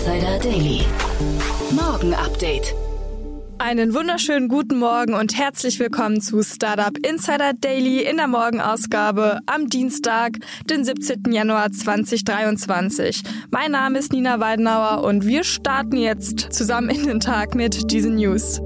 Insider Daily. Morgen Update. Einen wunderschönen guten Morgen und herzlich willkommen zu Startup Insider Daily in der Morgenausgabe am Dienstag, den 17. Januar 2023. Mein Name ist Nina Weidenauer und wir starten jetzt zusammen in den Tag mit diesen News.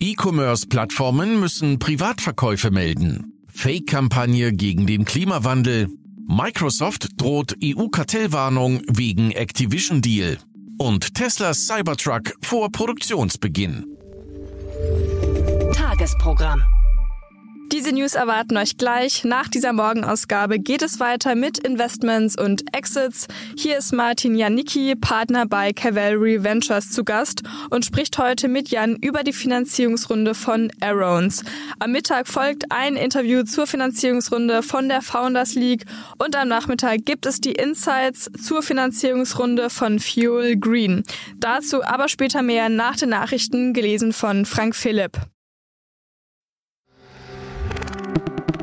E-Commerce-Plattformen müssen Privatverkäufe melden. Fake-Kampagne gegen den Klimawandel. Microsoft droht EU-Kartellwarnung wegen Activision-Deal. Und Teslas Cybertruck vor Produktionsbeginn. Tagesprogramm. Diese News erwarten euch gleich. Nach dieser Morgenausgabe geht es weiter mit Investments und Exits. Hier ist Martin Janicki, Partner bei Cavalry Ventures zu Gast und spricht heute mit Jan über die Finanzierungsrunde von Aarons. Am Mittag folgt ein Interview zur Finanzierungsrunde von der Founders League und am Nachmittag gibt es die Insights zur Finanzierungsrunde von Fuel Green. Dazu aber später mehr nach den Nachrichten gelesen von Frank Philipp.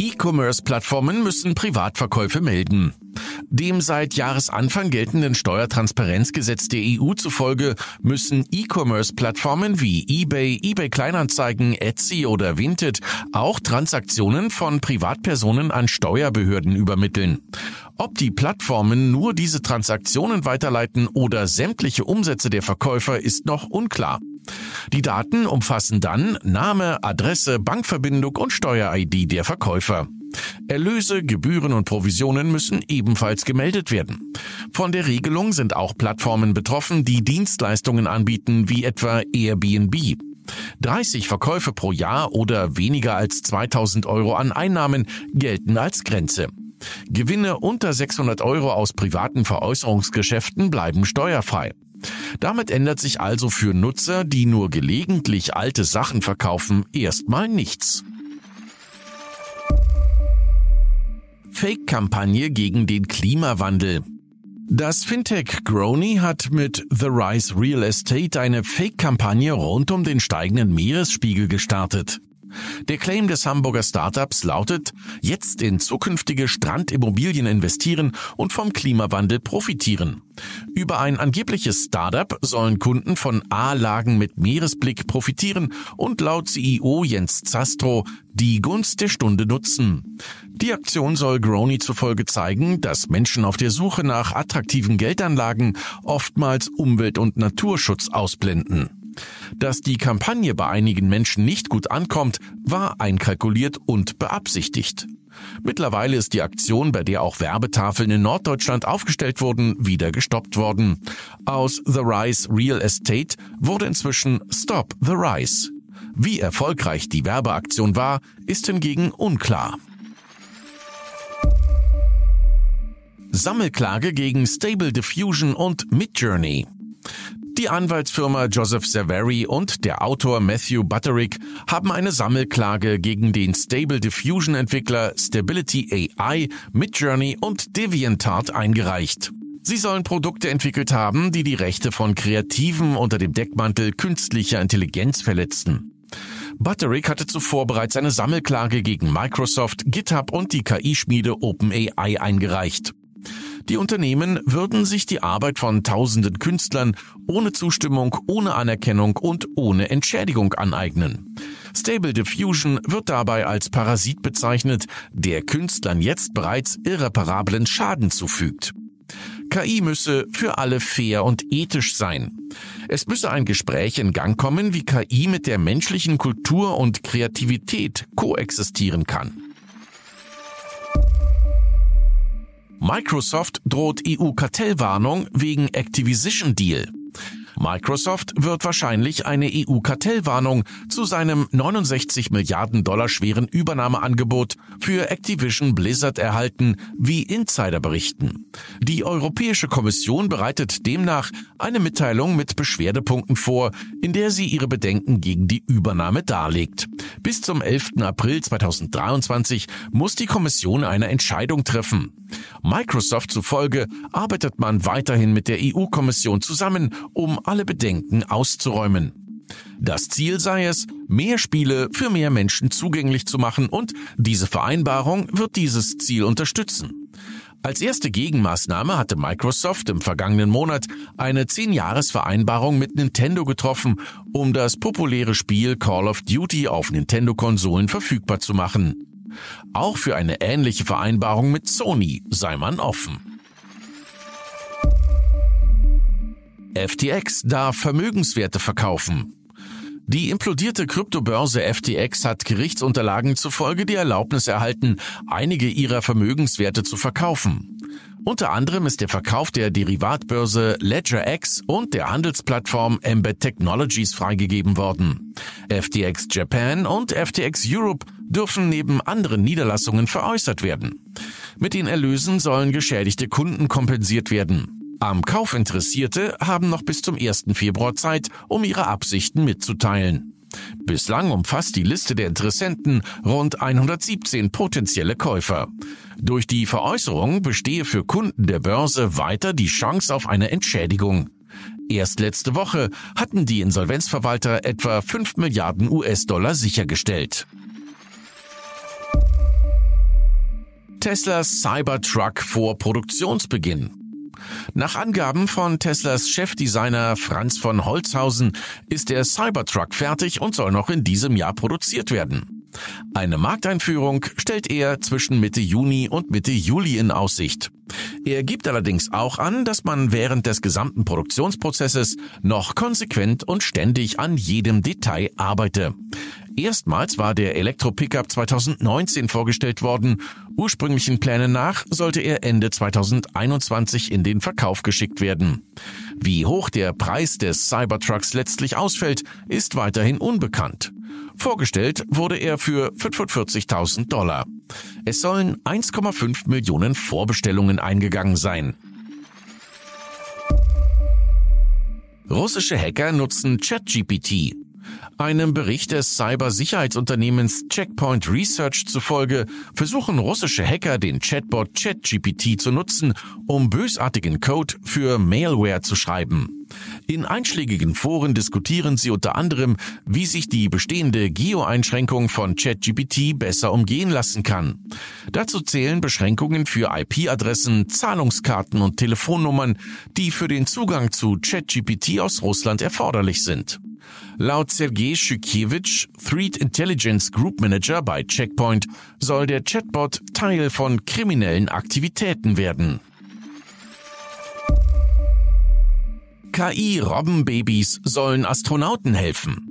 E-Commerce-Plattformen müssen Privatverkäufe melden. Dem seit Jahresanfang geltenden Steuertransparenzgesetz der EU zufolge müssen E-Commerce-Plattformen wie eBay, eBay Kleinanzeigen, Etsy oder Vinted auch Transaktionen von Privatpersonen an Steuerbehörden übermitteln. Ob die Plattformen nur diese Transaktionen weiterleiten oder sämtliche Umsätze der Verkäufer ist noch unklar. Die Daten umfassen dann Name, Adresse, Bankverbindung und Steuer-ID der Verkäufer. Erlöse, Gebühren und Provisionen müssen ebenfalls gemeldet werden. Von der Regelung sind auch Plattformen betroffen, die Dienstleistungen anbieten, wie etwa Airbnb. 30 Verkäufe pro Jahr oder weniger als 2000 Euro an Einnahmen gelten als Grenze. Gewinne unter 600 Euro aus privaten Veräußerungsgeschäften bleiben steuerfrei. Damit ändert sich also für Nutzer, die nur gelegentlich alte Sachen verkaufen, erstmal nichts. Fake-Kampagne gegen den Klimawandel. Das Fintech Grony hat mit The Rise Real Estate eine Fake-Kampagne rund um den steigenden Meeresspiegel gestartet. Der Claim des Hamburger Startups lautet, jetzt in zukünftige Strandimmobilien investieren und vom Klimawandel profitieren. Über ein angebliches Startup sollen Kunden von A-Lagen mit Meeresblick profitieren und laut CEO Jens Zastro die Gunst der Stunde nutzen. Die Aktion soll Grony zufolge zeigen, dass Menschen auf der Suche nach attraktiven Geldanlagen oftmals Umwelt- und Naturschutz ausblenden. Dass die Kampagne bei einigen Menschen nicht gut ankommt, war einkalkuliert und beabsichtigt. Mittlerweile ist die Aktion, bei der auch Werbetafeln in Norddeutschland aufgestellt wurden, wieder gestoppt worden. Aus The Rise Real Estate wurde inzwischen Stop the Rise. Wie erfolgreich die Werbeaktion war, ist hingegen unklar. Sammelklage gegen Stable Diffusion und Midjourney. Die Anwaltsfirma Joseph Savary und der Autor Matthew Butterick haben eine Sammelklage gegen den Stable Diffusion Entwickler Stability AI, Midjourney und DeviantArt eingereicht. Sie sollen Produkte entwickelt haben, die die Rechte von Kreativen unter dem Deckmantel künstlicher Intelligenz verletzten. Butterick hatte zuvor bereits eine Sammelklage gegen Microsoft, GitHub und die KI-Schmiede OpenAI eingereicht. Die Unternehmen würden sich die Arbeit von tausenden Künstlern ohne Zustimmung, ohne Anerkennung und ohne Entschädigung aneignen. Stable Diffusion wird dabei als Parasit bezeichnet, der Künstlern jetzt bereits irreparablen Schaden zufügt. KI müsse für alle fair und ethisch sein. Es müsse ein Gespräch in Gang kommen, wie KI mit der menschlichen Kultur und Kreativität koexistieren kann. Microsoft droht EU-Kartellwarnung wegen Activision Deal. Microsoft wird wahrscheinlich eine EU-Kartellwarnung zu seinem 69 Milliarden Dollar schweren Übernahmeangebot für Activision Blizzard erhalten, wie Insider berichten. Die Europäische Kommission bereitet demnach eine Mitteilung mit Beschwerdepunkten vor, in der sie ihre Bedenken gegen die Übernahme darlegt. Bis zum 11. April 2023 muss die Kommission eine Entscheidung treffen. Microsoft zufolge arbeitet man weiterhin mit der EU-Kommission zusammen, um alle Bedenken auszuräumen. Das Ziel sei es, mehr Spiele für mehr Menschen zugänglich zu machen und diese Vereinbarung wird dieses Ziel unterstützen. Als erste Gegenmaßnahme hatte Microsoft im vergangenen Monat eine 10-Jahres-Vereinbarung mit Nintendo getroffen, um das populäre Spiel Call of Duty auf Nintendo-Konsolen verfügbar zu machen. Auch für eine ähnliche Vereinbarung mit Sony sei man offen. FTX darf Vermögenswerte verkaufen. Die implodierte Kryptobörse FTX hat Gerichtsunterlagen zufolge die Erlaubnis erhalten, einige ihrer Vermögenswerte zu verkaufen. Unter anderem ist der Verkauf der Derivatbörse LedgerX und der Handelsplattform Embed Technologies freigegeben worden. FTX Japan und FTX Europe dürfen neben anderen Niederlassungen veräußert werden. Mit den Erlösen sollen geschädigte Kunden kompensiert werden. Am Kauf Interessierte haben noch bis zum 1. Februar Zeit, um ihre Absichten mitzuteilen. Bislang umfasst die Liste der Interessenten rund 117 potenzielle Käufer. Durch die Veräußerung bestehe für Kunden der Börse weiter die Chance auf eine Entschädigung. Erst letzte Woche hatten die Insolvenzverwalter etwa 5 Milliarden US-Dollar sichergestellt. Teslas Cybertruck vor Produktionsbeginn. Nach Angaben von Teslas Chefdesigner Franz von Holzhausen ist der Cybertruck fertig und soll noch in diesem Jahr produziert werden. Eine Markteinführung stellt er zwischen Mitte Juni und Mitte Juli in Aussicht. Er gibt allerdings auch an, dass man während des gesamten Produktionsprozesses noch konsequent und ständig an jedem Detail arbeite. Erstmals war der Elektro-Pickup 2019 vorgestellt worden. Ursprünglichen Plänen nach sollte er Ende 2021 in den Verkauf geschickt werden. Wie hoch der Preis des Cybertrucks letztlich ausfällt, ist weiterhin unbekannt. Vorgestellt wurde er für 45.000 Dollar. Es sollen 1,5 Millionen Vorbestellungen eingegangen sein. Russische Hacker nutzen ChatGPT. Einem Bericht des Cybersicherheitsunternehmens Checkpoint Research zufolge versuchen russische Hacker den Chatbot ChatGPT zu nutzen, um bösartigen Code für Mailware zu schreiben. In einschlägigen Foren diskutieren sie unter anderem, wie sich die bestehende Geo-Einschränkung von ChatGPT besser umgehen lassen kann. Dazu zählen Beschränkungen für IP-Adressen, Zahlungskarten und Telefonnummern, die für den Zugang zu ChatGPT aus Russland erforderlich sind. Laut Sergei Schukiewicz, Threat Intelligence Group Manager bei Checkpoint, soll der Chatbot Teil von kriminellen Aktivitäten werden. KI-Robbenbabys sollen Astronauten helfen.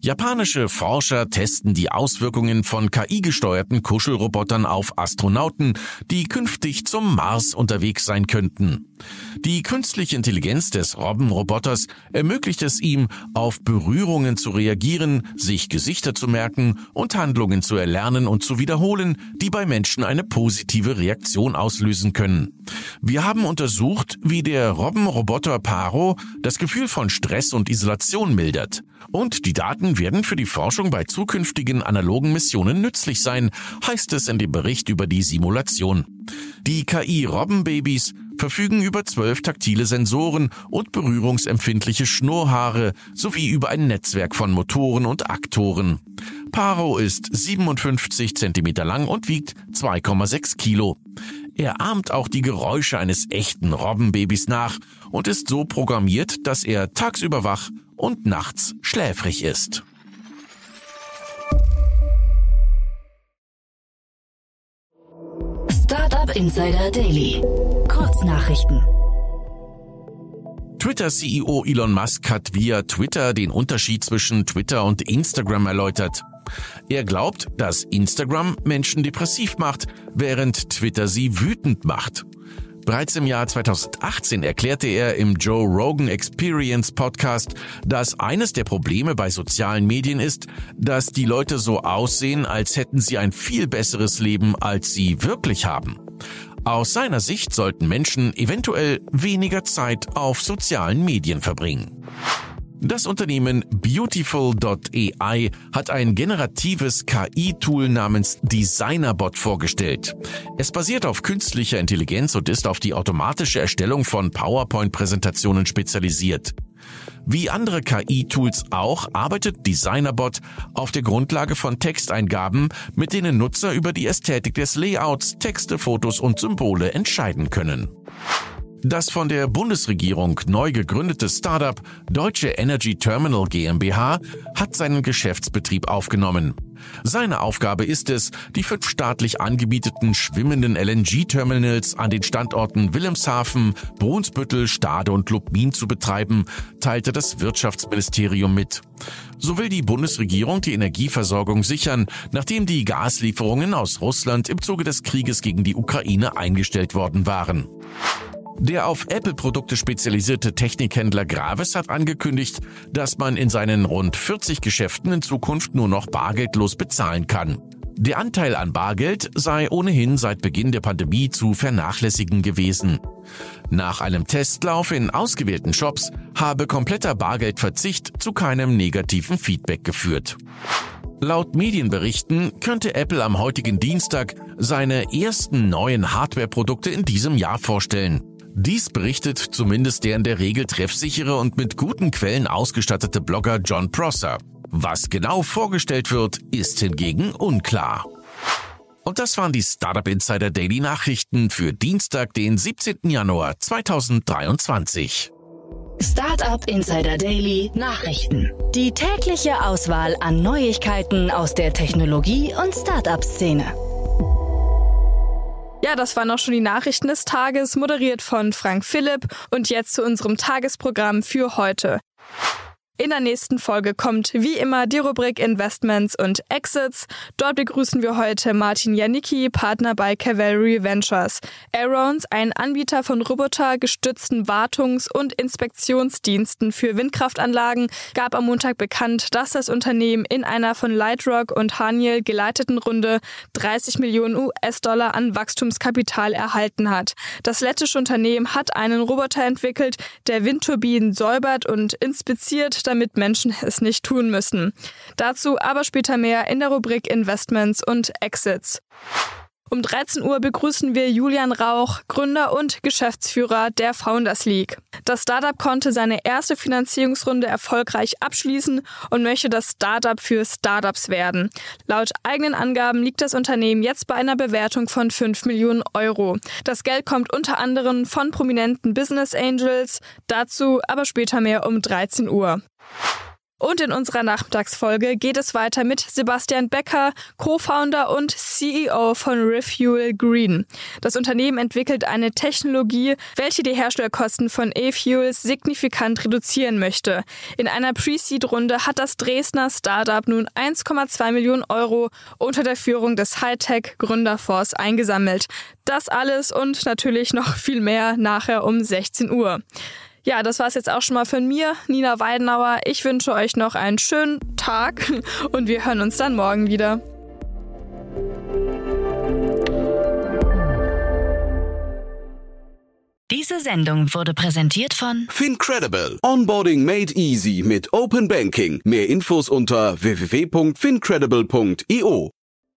Japanische Forscher testen die Auswirkungen von KI-gesteuerten Kuschelrobotern auf Astronauten, die künftig zum Mars unterwegs sein könnten. Die künstliche Intelligenz des Robbenroboters ermöglicht es ihm, auf Berührungen zu reagieren, sich Gesichter zu merken und Handlungen zu erlernen und zu wiederholen, die bei Menschen eine positive Reaktion auslösen können. Wir haben untersucht, wie der Robbenroboter Paro das Gefühl von Stress und Isolation mildert. Und die Daten werden für die Forschung bei zukünftigen analogen Missionen nützlich sein, heißt es in dem Bericht über die Simulation. Die KI-Robbenbabys verfügen über zwölf taktile Sensoren und berührungsempfindliche Schnurrhaare sowie über ein Netzwerk von Motoren und Aktoren. Paro ist 57 Zentimeter lang und wiegt 2,6 Kilo. Er ahmt auch die Geräusche eines echten Robbenbabys nach und ist so programmiert, dass er tagsüber wach und nachts schläfrig ist. Startup Insider Daily. Kurznachrichten. Twitter-CEO Elon Musk hat via Twitter den Unterschied zwischen Twitter und Instagram erläutert. Er glaubt, dass Instagram Menschen depressiv macht, während Twitter sie wütend macht. Bereits im Jahr 2018 erklärte er im Joe Rogan Experience Podcast, dass eines der Probleme bei sozialen Medien ist, dass die Leute so aussehen, als hätten sie ein viel besseres Leben, als sie wirklich haben. Aus seiner Sicht sollten Menschen eventuell weniger Zeit auf sozialen Medien verbringen. Das Unternehmen Beautiful.ai hat ein generatives KI-Tool namens Designerbot vorgestellt. Es basiert auf künstlicher Intelligenz und ist auf die automatische Erstellung von PowerPoint-Präsentationen spezialisiert. Wie andere KI-Tools auch arbeitet Designerbot auf der Grundlage von Texteingaben, mit denen Nutzer über die Ästhetik des Layouts, Texte, Fotos und Symbole entscheiden können. Das von der Bundesregierung neu gegründete Startup Deutsche Energy Terminal GmbH hat seinen Geschäftsbetrieb aufgenommen. Seine Aufgabe ist es, die fünf staatlich angebieteten schwimmenden LNG-Terminals an den Standorten Wilhelmshaven, Brunsbüttel, Stade und Lubmin zu betreiben, teilte das Wirtschaftsministerium mit. So will die Bundesregierung die Energieversorgung sichern, nachdem die Gaslieferungen aus Russland im Zuge des Krieges gegen die Ukraine eingestellt worden waren. Der auf Apple-Produkte spezialisierte Technikhändler Graves hat angekündigt, dass man in seinen rund 40 Geschäften in Zukunft nur noch bargeldlos bezahlen kann. Der Anteil an Bargeld sei ohnehin seit Beginn der Pandemie zu vernachlässigen gewesen. Nach einem Testlauf in ausgewählten Shops habe kompletter Bargeldverzicht zu keinem negativen Feedback geführt. Laut Medienberichten könnte Apple am heutigen Dienstag seine ersten neuen Hardware-Produkte in diesem Jahr vorstellen. Dies berichtet zumindest der in der Regel treffsichere und mit guten Quellen ausgestattete Blogger John Prosser. Was genau vorgestellt wird, ist hingegen unklar. Und das waren die Startup Insider Daily Nachrichten für Dienstag, den 17. Januar 2023. Startup Insider Daily Nachrichten. Die tägliche Auswahl an Neuigkeiten aus der Technologie- und Startup-Szene. Ja, das waren auch schon die Nachrichten des Tages, moderiert von Frank Philipp. Und jetzt zu unserem Tagesprogramm für heute. In der nächsten Folge kommt wie immer die Rubrik Investments und Exits. Dort begrüßen wir heute Martin Janicki, Partner bei Cavalry Ventures. Aarons, ein Anbieter von robotergestützten Wartungs- und Inspektionsdiensten für Windkraftanlagen, gab am Montag bekannt, dass das Unternehmen in einer von Lightrock und Haniel geleiteten Runde 30 Millionen US-Dollar an Wachstumskapital erhalten hat. Das lettische Unternehmen hat einen Roboter entwickelt, der Windturbinen säubert und inspiziert, damit Menschen es nicht tun müssen. Dazu aber später mehr in der Rubrik Investments und Exits. Um 13 Uhr begrüßen wir Julian Rauch, Gründer und Geschäftsführer der Founders League. Das Startup konnte seine erste Finanzierungsrunde erfolgreich abschließen und möchte das Startup für Startups werden. Laut eigenen Angaben liegt das Unternehmen jetzt bei einer Bewertung von 5 Millionen Euro. Das Geld kommt unter anderem von prominenten Business Angels, dazu aber später mehr um 13 Uhr. Und in unserer Nachmittagsfolge geht es weiter mit Sebastian Becker, Co-Founder und CEO von Refuel Green. Das Unternehmen entwickelt eine Technologie, welche die Herstellkosten von E-Fuels signifikant reduzieren möchte. In einer Pre-Seed-Runde hat das Dresdner Startup nun 1,2 Millionen Euro unter der Führung des Hightech-Gründerfonds eingesammelt. Das alles und natürlich noch viel mehr nachher um 16 Uhr. Ja, das war es jetzt auch schon mal von mir, Nina Weidenauer. Ich wünsche euch noch einen schönen Tag und wir hören uns dann morgen wieder. Diese Sendung wurde präsentiert von Fincredible. Onboarding made easy mit Open Banking. Mehr Infos unter www.fincredible.io.